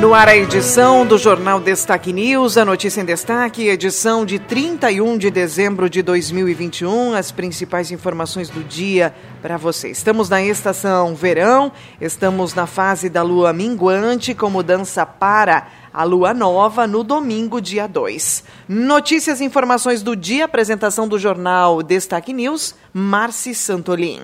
No ar a edição do Jornal Destaque News, a notícia em destaque, edição de 31 de dezembro de 2021, as principais informações do dia para você. Estamos na estação verão, estamos na fase da lua minguante, com mudança para a lua nova no domingo, dia 2. Notícias e informações do dia, apresentação do jornal Destaque News, Marci Santolin.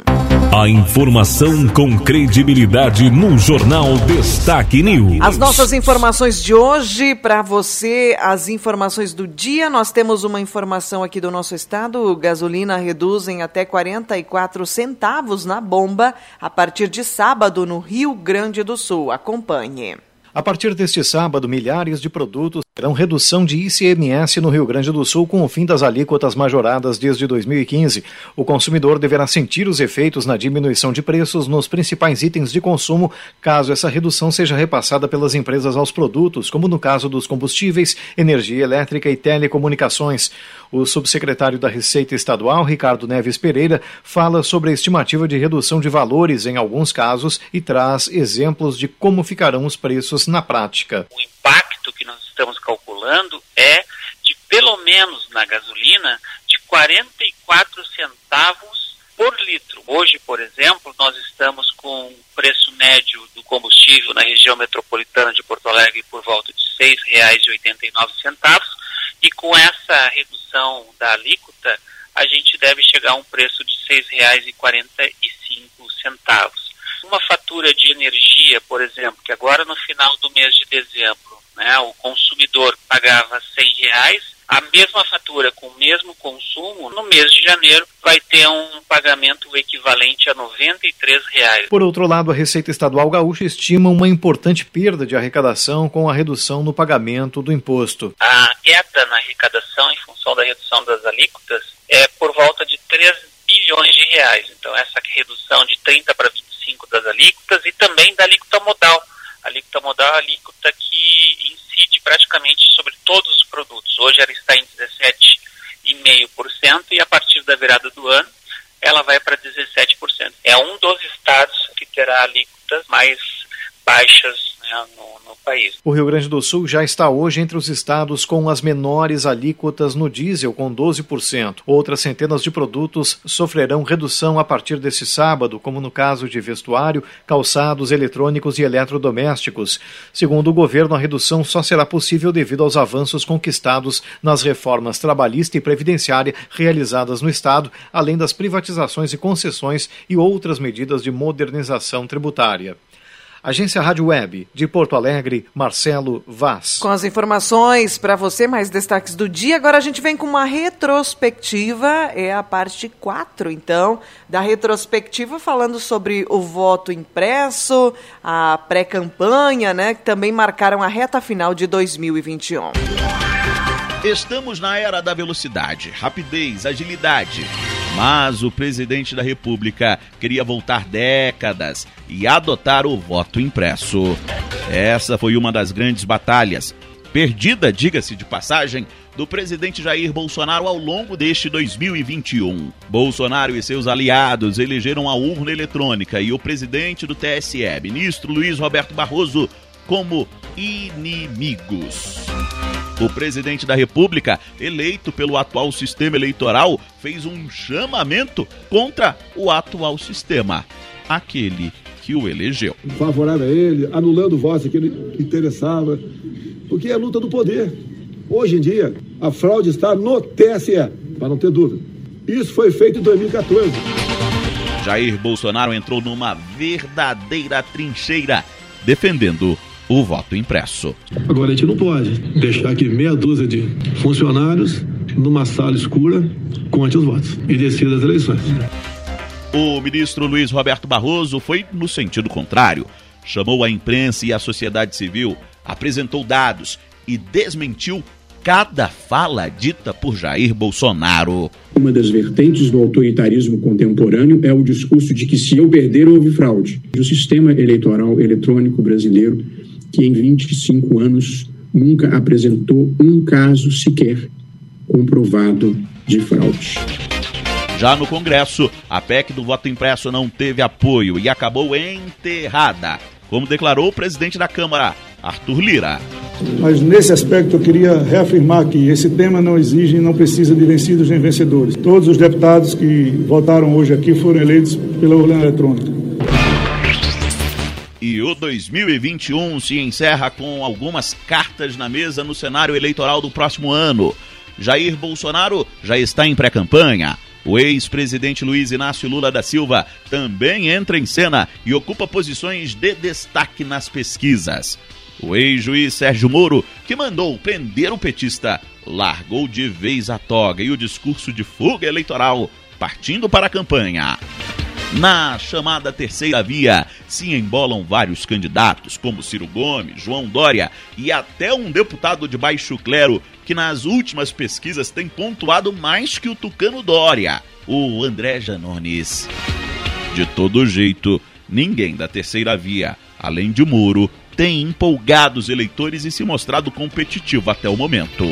A informação com credibilidade no Jornal Destaque News. As nossas informações de hoje, para você, as informações do dia, nós temos uma informação aqui do nosso estado: gasolina reduz em até 44 centavos na bomba a partir de sábado no Rio Grande do Sul. Acompanhe. A partir deste sábado, milhares de produtos terão redução de ICMS no Rio Grande do Sul com o fim das alíquotas majoradas desde 2015. O consumidor deverá sentir os efeitos na diminuição de preços nos principais itens de consumo, caso essa redução seja repassada pelas empresas aos produtos, como no caso dos combustíveis, energia elétrica e telecomunicações. O subsecretário da Receita Estadual, Ricardo Neves Pereira, fala sobre a estimativa de redução de valores em alguns casos e traz exemplos de como ficarão os preços na prática. O impacto que nós estamos calculando é de pelo menos na gasolina de 44 centavos por litro. Hoje, por exemplo, nós estamos com o preço médio do combustível na região metropolitana de Porto Alegre por volta de R$ 6,89 e com essa redução da alíquota, a gente deve chegar a um preço de R$ 6,45. Uma fatura de energia, por exemplo, que agora no final do mês de dezembro, né, o consumidor pagava R$ reais, a mesma fatura com o mesmo consumo, no mês de janeiro, vai ter um pagamento equivalente a 93 reais. Por outro lado, a Receita Estadual Gaúcha estima uma importante perda de arrecadação com a redução no pagamento do imposto. A queda na arrecadação em função da redução das alíquotas é por volta de 3 bilhões de reais. Então, essa redução de 30 para 25 das alíquotas e também da alíquota modal. A alíquota modal é a alíquota que incide praticamente sobre todos os produtos. Hoje ela está em 17,5% e a partir da virada do ano ela vai para 17%. É um dos estados que terá alíquotas mais baixas né, no, no, país. O Rio Grande do Sul já está hoje entre os estados com as menores alíquotas no diesel, com 12%. Outras centenas de produtos sofrerão redução a partir desse sábado, como no caso de vestuário, calçados, eletrônicos e eletrodomésticos. Segundo o governo, a redução só será possível devido aos avanços conquistados nas reformas trabalhista e previdenciária realizadas no estado, além das privatizações e concessões e outras medidas de modernização tributária. Agência Rádio Web, de Porto Alegre, Marcelo Vaz. Com as informações para você, mais destaques do dia, agora a gente vem com uma retrospectiva, é a parte 4, então, da retrospectiva, falando sobre o voto impresso, a pré-campanha, né, que também marcaram a reta final de 2021. Estamos na era da velocidade, rapidez, agilidade. Mas o presidente da República queria voltar décadas e adotar o voto impresso. Essa foi uma das grandes batalhas, perdida, diga-se de passagem, do presidente Jair Bolsonaro ao longo deste 2021. Bolsonaro e seus aliados elegeram a urna eletrônica e o presidente do TSE, ministro Luiz Roberto Barroso, como inimigos. O presidente da República, eleito pelo atual sistema eleitoral, fez um chamamento contra o atual sistema, aquele que o elegeu. Favorável a ele, anulando votos que ele interessava, porque é luta do poder. Hoje em dia, a fraude está no TSE, para não ter dúvida. Isso foi feito em 2014. Jair Bolsonaro entrou numa verdadeira trincheira, defendendo o voto impresso. Agora a gente não pode deixar aqui meia dúzia de funcionários numa sala escura conte os votos e decida as eleições. O ministro Luiz Roberto Barroso foi no sentido contrário. Chamou a imprensa e a sociedade civil, apresentou dados e desmentiu cada fala dita por Jair Bolsonaro. Uma das vertentes do autoritarismo contemporâneo é o discurso de que se eu perder houve fraude. O sistema eleitoral eletrônico brasileiro, que em 25 anos nunca apresentou um caso sequer comprovado de fraude. Já no Congresso, a PEC do voto impresso não teve apoio e acabou enterrada, como declarou o presidente da Câmara, Arthur Lira. Mas nesse aspecto eu queria reafirmar que esse tema não exige e não precisa de vencidos nem vencedores. Todos os deputados que votaram hoje aqui foram eleitos pela urna eletrônica. E o 2021 se encerra com algumas cartas na mesa no cenário eleitoral do próximo ano. Jair Bolsonaro já está em pré-campanha. O ex-presidente Luiz Inácio Lula da Silva também entra em cena e ocupa posições de destaque nas pesquisas. O ex-juiz Sérgio Moro, que mandou prender o petista, largou de vez a toga e o discurso de fuga eleitoral, partindo para a campanha. Na chamada terceira via se embolam vários candidatos, como Ciro Gomes, João Dória e até um deputado de baixo clero que nas últimas pesquisas tem pontuado mais que o Tucano Dória, o André Janones. De todo jeito, ninguém da terceira via, além de Moro, tem empolgado os eleitores e se mostrado competitivo até o momento.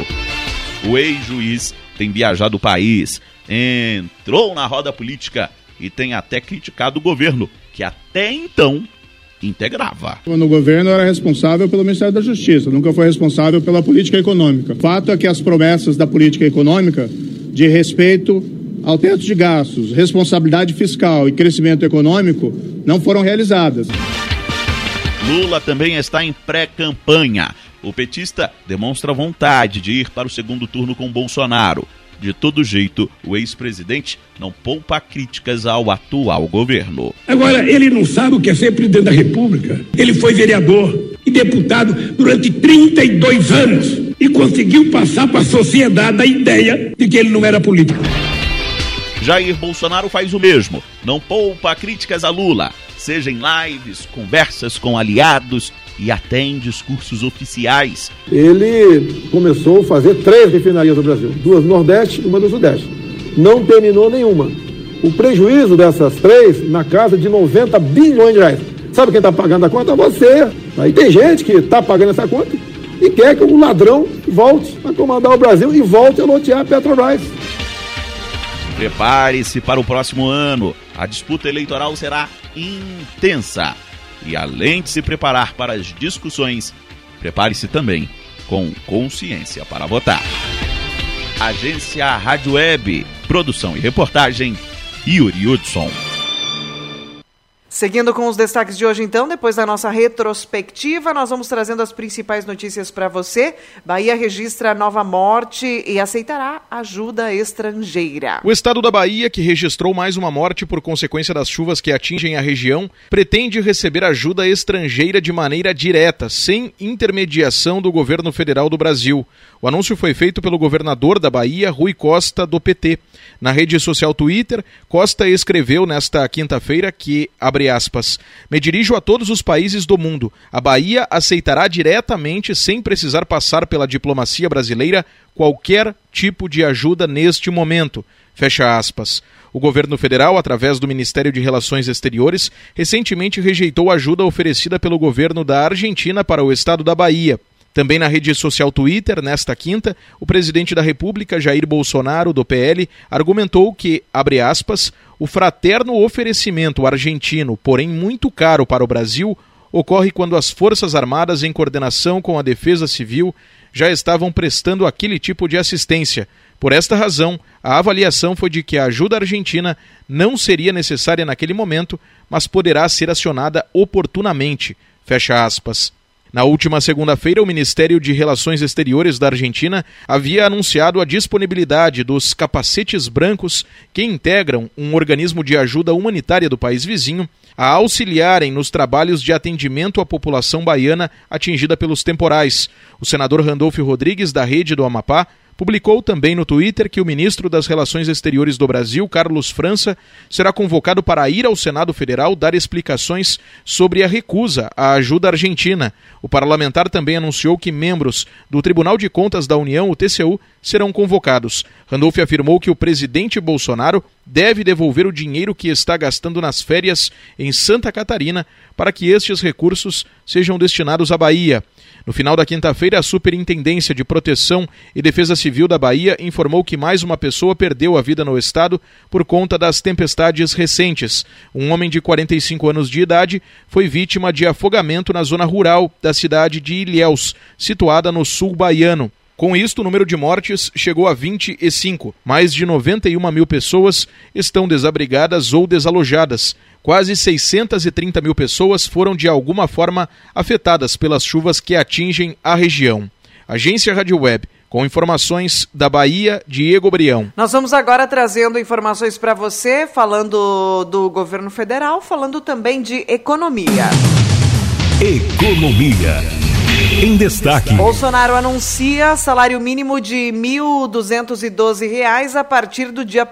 O ex-juiz tem viajado o país, entrou na roda política e tem até criticado o governo, que até então integrava. No governo era responsável pelo Ministério da Justiça, nunca foi responsável pela política econômica. Fato é que as promessas da política econômica de respeito ao teto de gastos, responsabilidade fiscal e crescimento econômico não foram realizadas. Lula também está em pré-campanha. O petista demonstra vontade de ir para o segundo turno com Bolsonaro. De todo jeito, o ex-presidente não poupa críticas ao atual governo. Agora, ele não sabe o que é ser presidente da República. Ele foi vereador e deputado durante 32 anos e conseguiu passar para a sociedade a ideia de que ele não era político. Jair Bolsonaro faz o mesmo. Não poupa críticas a Lula, seja em lives, conversas com aliados e até em discursos oficiais. Ele começou a fazer três refinarias no Brasil, duas no Nordeste e uma no Sudeste. Não terminou nenhuma. O prejuízo dessas três na casa de 90 bilhões de reais. Sabe quem está pagando a conta? Você. Aí tem gente que está pagando essa conta e quer que o ladrão volte a comandar o Brasil e volte a lotear a Petrobras. Prepare-se para o próximo ano. A disputa eleitoral será intensa. E além de se preparar para as discussões, prepare-se também com consciência para votar. Agência Rádio Web, produção e reportagem, Yuri Hudson. Seguindo com os destaques de hoje, então, depois da nossa retrospectiva, nós vamos trazendo as principais notícias para você. Bahia registra nova morte e aceitará ajuda estrangeira. O estado da Bahia, que registrou mais uma morte por consequência das chuvas que atingem a região, pretende receber ajuda estrangeira de maneira direta, sem intermediação do governo federal do Brasil. O anúncio foi feito pelo governador da Bahia, Rui Costa, do PT. Na rede social Twitter, Costa escreveu nesta quinta-feira que, abre aspas, me dirijo a todos os países do mundo. A Bahia aceitará diretamente, sem precisar passar pela diplomacia brasileira, qualquer tipo de ajuda neste momento. Fecha aspas. O governo federal, através do Ministério de Relações Exteriores, recentemente rejeitou a ajuda oferecida pelo governo da Argentina para o estado da Bahia. Também na rede social Twitter, nesta quinta, o presidente da República, Jair Bolsonaro, do PL, argumentou que, abre aspas, o fraterno oferecimento argentino, porém muito caro para o Brasil, ocorre quando as Forças Armadas, em coordenação com a Defesa Civil, já estavam prestando aquele tipo de assistência. Por esta razão, a avaliação foi de que a ajuda argentina não seria necessária naquele momento, mas poderá ser acionada oportunamente. Fecha aspas. Na última segunda-feira, o Ministério de Relações Exteriores da Argentina havia anunciado a disponibilidade dos capacetes brancos que integram um organismo de ajuda humanitária do país vizinho a auxiliarem nos trabalhos de atendimento à população baiana atingida pelos temporais. O senador Randolfo Rodrigues, da Rede do Amapá, publicou também no Twitter que o ministro das Relações Exteriores do Brasil, Carlos França, será convocado para ir ao Senado Federal dar explicações sobre a recusa à ajuda argentina. O parlamentar também anunciou que membros do Tribunal de Contas da União, o TCU, serão convocados. Randolph afirmou que o presidente Bolsonaro deve devolver o dinheiro que está gastando nas férias em Santa Catarina para que estes recursos sejam destinados à Bahia. No final da quinta-feira, a Superintendência de Proteção e Defesa Civil da Bahia informou que mais uma pessoa perdeu a vida no estado por conta das tempestades recentes. Um homem de 45 anos de idade foi vítima de afogamento na zona rural da cidade de Ilhéus, situada no sul baiano. Com isto, o número de mortes chegou a 25. Mais de 91 mil pessoas estão desabrigadas ou desalojadas. Quase 630 mil pessoas foram de alguma forma afetadas pelas chuvas que atingem a região. Agência Rádio Web. Com informações da Bahia, Diego Brião. Nós vamos agora trazendo informações para você, falando do governo federal, falando também de economia. Economia. Em destaque. Bolsonaro anuncia salário mínimo de R$ 1.212 a partir do dia 1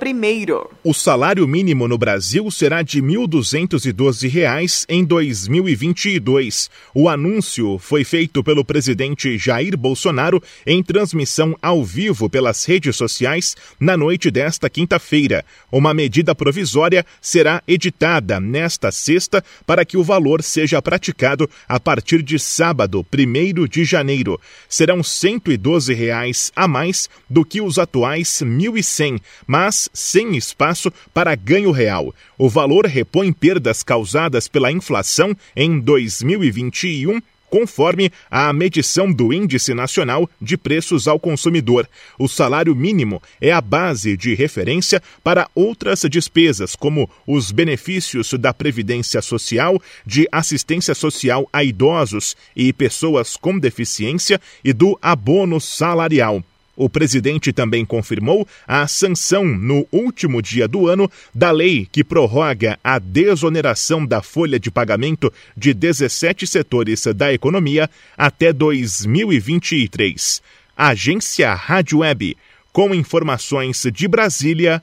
O salário mínimo no Brasil será de R$ 1.212 em 2022. O anúncio foi feito pelo presidente Jair Bolsonaro em transmissão ao vivo pelas redes sociais na noite desta quinta-feira. Uma medida provisória será editada nesta sexta para que o valor seja praticado a partir de sábado, 1 de janeiro. Serão 112 reais a mais do que os atuais R$ 1.100, mas sem espaço para ganho real. O valor repõe perdas causadas pela inflação em 2021 conforme a medição do Índice Nacional de Preços ao Consumidor. O salário mínimo é a base de referência para outras despesas, como os benefícios da Previdência Social, de assistência social a idosos e pessoas com deficiência e do abono salarial. O presidente também confirmou a sanção no último dia do ano da lei que prorroga a desoneração da folha de pagamento de 17 setores da economia até 2023. Agência Rádio Web, com informações de Brasília.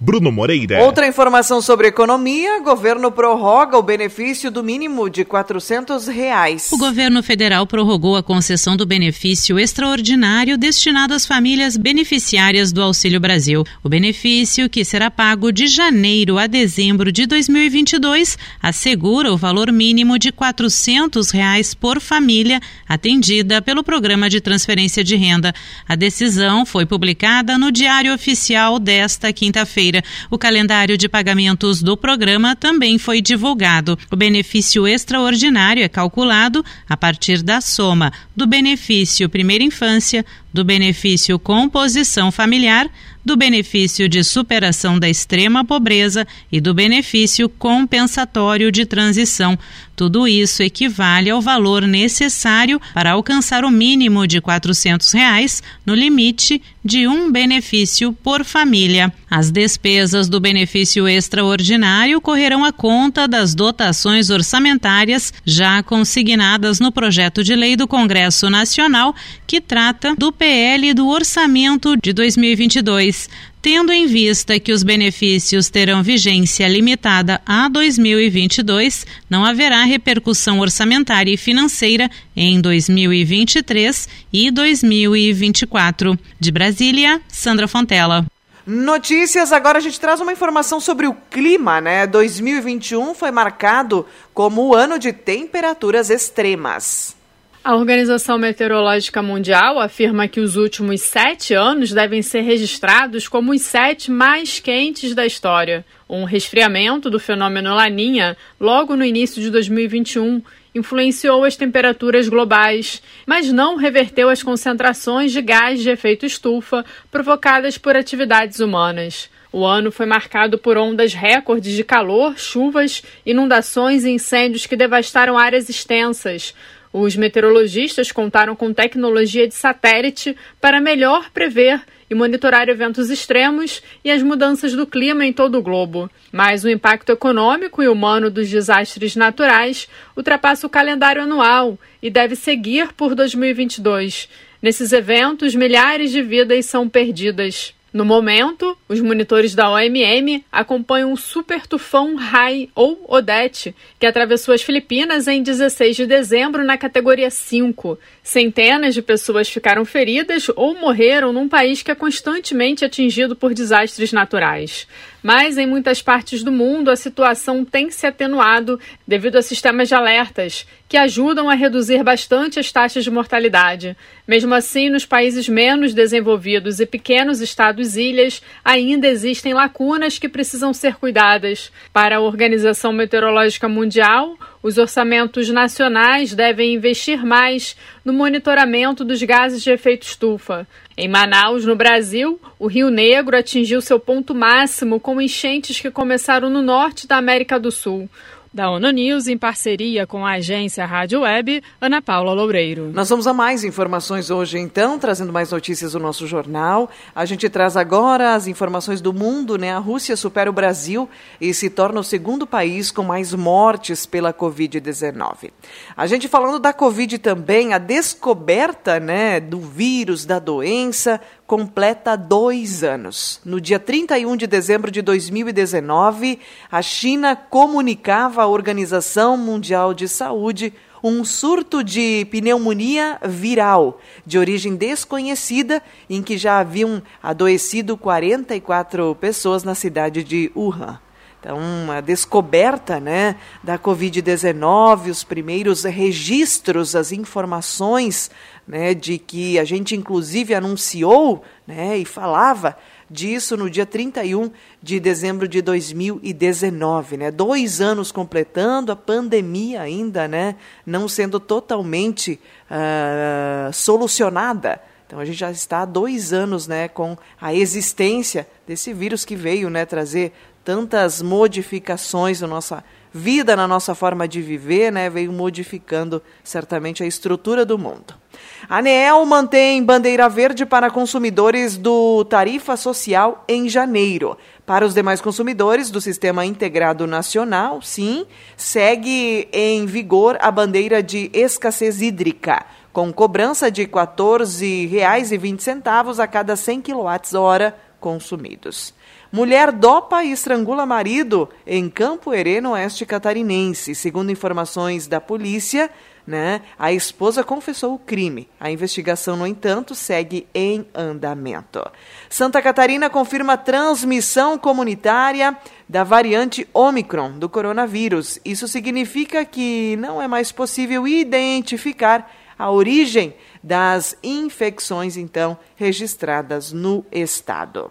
Bruno Moreira. Outra informação sobre economia: governo prorroga o benefício do mínimo de 400 reais. O governo federal prorrogou a concessão do benefício extraordinário destinado às famílias beneficiárias do Auxílio Brasil. O benefício, que será pago de janeiro a dezembro de 2022, assegura o valor mínimo de 400 reais por família atendida pelo Programa de Transferência de Renda. A decisão foi publicada no Diário Oficial desta quinta-feira O calendário de pagamentos do programa também foi divulgado. O benefício extraordinário é calculado a partir da soma do benefício primeira infância, do benefício composição familiar, do benefício de superação da extrema pobreza e do benefício compensatório de transição. Tudo isso equivale ao valor necessário para alcançar o mínimo de 400 reais, no limite de um benefício por família. As despesas do benefício extraordinário correrão à conta das dotações orçamentárias já consignadas no projeto de lei do Congresso Nacional, que trata do PL do Orçamento de 2022. Tendo em vista que os benefícios terão vigência limitada a 2022, não haverá repercussão orçamentária e financeira em 2023 e 2024. De Brasília, Sandra Fontela. Notícias, agora a gente traz uma informação sobre o clima, né? 2021 foi marcado como o ano de temperaturas extremas. A Organização Meteorológica Mundial afirma que os últimos sete anos devem ser registrados como os sete mais quentes da história. Um resfriamento do fenômeno Laninha, logo no início de 2021, influenciou as temperaturas globais, mas não reverteu as concentrações de gás de efeito estufa provocadas por atividades humanas. O ano foi marcado por ondas recordes de calor, chuvas, inundações e incêndios que devastaram áreas extensas. Os meteorologistas contaram com tecnologia de satélite para melhor prever e monitorar eventos extremos e as mudanças do clima em todo o globo. Mas o impacto econômico e humano dos desastres naturais ultrapassa o calendário anual e deve seguir por 2022. Nesses eventos, milhares de vidas são perdidas. No momento, os monitores da OMM acompanham o super tufão Rai ou Odete, que atravessou as Filipinas em 16 de dezembro na categoria 5. Centenas de pessoas ficaram feridas ou morreram num país que é constantemente atingido por desastres naturais. Mas em muitas partes do mundo a situação tem se atenuado devido a sistemas de alertas que ajudam a reduzir bastante as taxas de mortalidade. Mesmo assim, nos países menos desenvolvidos e pequenos estados-ilhas, ainda existem lacunas que precisam ser cuidadas. Para a Organização Meteorológica Mundial, os orçamentos nacionais devem investir mais no monitoramento dos gases de efeito estufa. Em Manaus, no Brasil, o Rio Negro atingiu seu ponto máximo com enchentes que começaram no norte da América do Sul. Da ONU News, em parceria com a agência Rádio Web, Ana Paula Loureiro. Nós vamos a mais informações hoje, então, trazendo mais notícias do nosso jornal. A gente traz agora as informações do mundo, né? A Rússia supera o Brasil e se torna o segundo país com mais mortes pela Covid-19. A gente falando da Covid também, a descoberta, né, do vírus, da doença, completa dois anos. No dia 31 de dezembro de 2019, a China comunicava à Organização Mundial de Saúde um surto de pneumonia viral de origem desconhecida, em que já haviam adoecido 44 pessoas na cidade de Wuhan. Então, a descoberta né, da Covid-19, os primeiros registros, as informações né, de que a gente inclusive anunciou né, e falava disso no dia 31 de dezembro de 2019, né? Dois anos completando, a pandemia ainda, né? Não sendo totalmente uh, solucionada. Então a gente já está há dois anos, né? Com a existência desse vírus que veio, né? Trazer tantas modificações na nossa vida, na nossa forma de viver, né? Veio modificando certamente a estrutura do mundo. A ANEEL mantém bandeira verde para consumidores do Tarifa Social em janeiro. Para os demais consumidores do Sistema Integrado Nacional, sim, segue em vigor a bandeira de escassez hídrica, com cobrança de R$ 14,20 a cada 100 kWh consumidos. Mulher dopa e estrangula marido em Campo Herê, oeste catarinense. Segundo informações da polícia, né, a esposa confessou o crime. A investigação, no entanto, segue em andamento. Santa Catarina confirma transmissão comunitária da variante Omicron do coronavírus. Isso significa que não é mais possível identificar a origem das infecções, então, registradas no estado.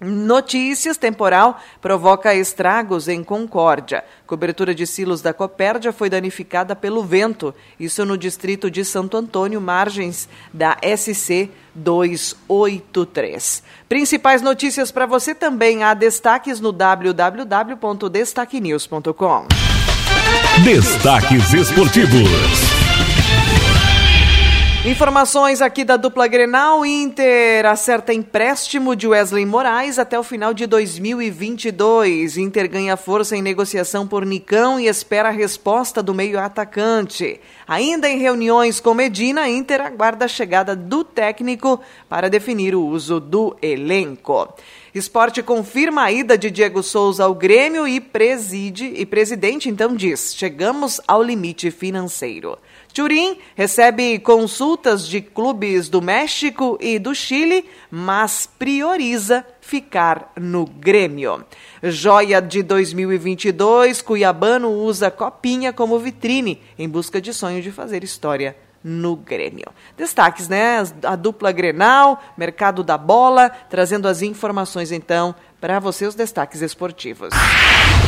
Notícias: temporal provoca estragos em Concórdia. Cobertura de silos da Copérdia foi danificada pelo vento. Isso no distrito de Santo Antônio, margens da SC 283. Principais notícias para você também há destaques no www.destaquenews.com. Destaques esportivos. Informações aqui da dupla Grenal. Inter acerta empréstimo de Wesley Moraes até o final de 2022. Inter ganha força em negociação por Nicão e espera a resposta do meio atacante. Ainda em reuniões com Medina, Inter aguarda a chegada do técnico para definir o uso do elenco. Esporte confirma a ida de Diego Souza ao Grêmio e preside e presidente então diz: "Chegamos ao limite financeiro". Turim recebe consultas de clubes do México e do Chile, mas prioriza ficar no Grêmio. Joia de 2022, Cuiabano usa Copinha como vitrine em busca de sonho de fazer história no Grêmio. Destaques, né? A dupla Grenal, mercado da bola, trazendo as informações então para você os destaques esportivos.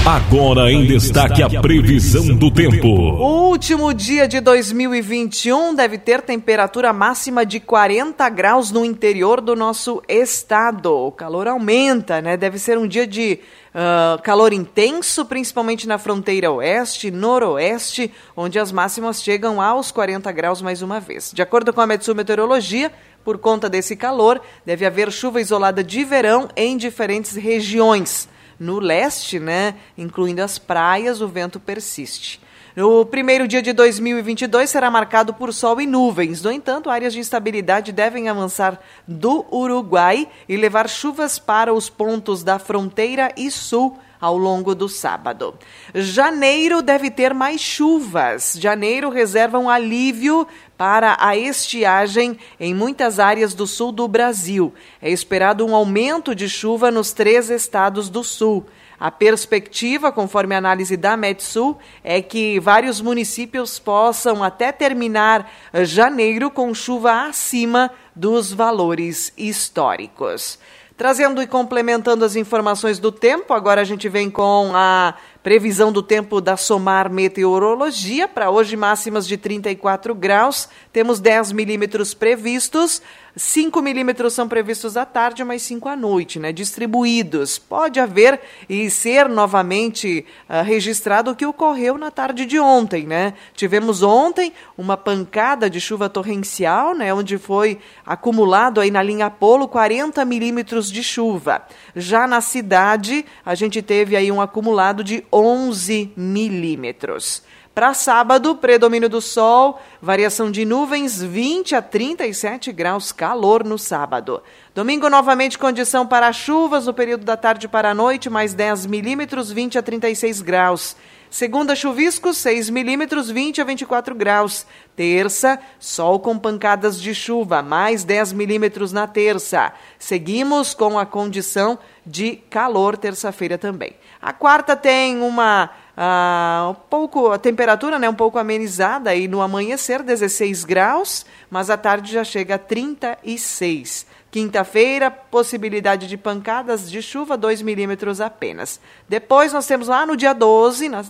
Agora em destaque a previsão do tempo. O último dia de 2021 deve ter temperatura máxima de 40 graus no interior do nosso estado. O calor aumenta, né? Deve ser um dia de uh, calor intenso, principalmente na fronteira oeste, noroeste, onde as máximas chegam aos 40 graus mais uma vez. De acordo com a Metsu Meteorologia, por conta desse calor, deve haver chuva isolada de verão em diferentes regiões. No leste, né, incluindo as praias, o vento persiste. O primeiro dia de 2022 será marcado por sol e nuvens. No entanto, áreas de instabilidade devem avançar do Uruguai e levar chuvas para os pontos da fronteira e sul ao longo do sábado. Janeiro deve ter mais chuvas. Janeiro reserva um alívio para a estiagem em muitas áreas do sul do Brasil. É esperado um aumento de chuva nos três estados do sul. A perspectiva, conforme a análise da Metsul, é que vários municípios possam até terminar janeiro com chuva acima dos valores históricos. Trazendo e complementando as informações do tempo, agora a gente vem com a previsão do tempo da Somar Meteorologia. Para hoje, máximas de 34 graus, temos 10 milímetros previstos. 5 milímetros são previstos à tarde, mas 5 à noite, né? Distribuídos. Pode haver e ser novamente uh, registrado o que ocorreu na tarde de ontem, né? Tivemos ontem uma pancada de chuva torrencial, né? Onde foi acumulado aí na linha Apolo 40 milímetros de chuva. Já na cidade, a gente teve aí um acumulado de 11 milímetros. Para sábado, predomínio do sol, variação de nuvens 20 a 37 graus, calor no sábado. Domingo, novamente, condição para chuvas no período da tarde para a noite, mais 10 milímetros, 20 a 36 graus. Segunda, chuvisco, 6 milímetros, 20 a 24 graus. Terça, sol com pancadas de chuva, mais 10 milímetros na terça. Seguimos com a condição de calor terça-feira também. A quarta tem uma Uh, um pouco a temperatura né, um pouco amenizada e no amanhecer 16 graus, mas à tarde já chega a 36. Quinta-feira, possibilidade de pancadas de chuva, 2 milímetros apenas. Depois nós temos lá no dia 12, na,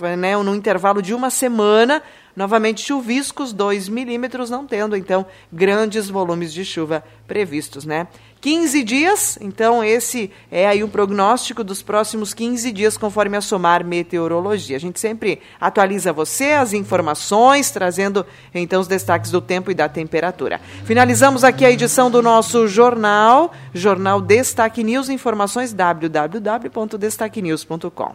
né, no intervalo de uma semana, novamente chuviscos, 2 milímetros, não tendo então grandes volumes de chuva previstos, né? 15 dias, então esse é aí um prognóstico dos próximos 15 dias, conforme a Somar Meteorologia. A gente sempre atualiza você as informações, trazendo então os destaques do tempo e da temperatura. Finalizamos aqui a edição do nosso jornal, Jornal Destaque News, informações www.destaquenews.com.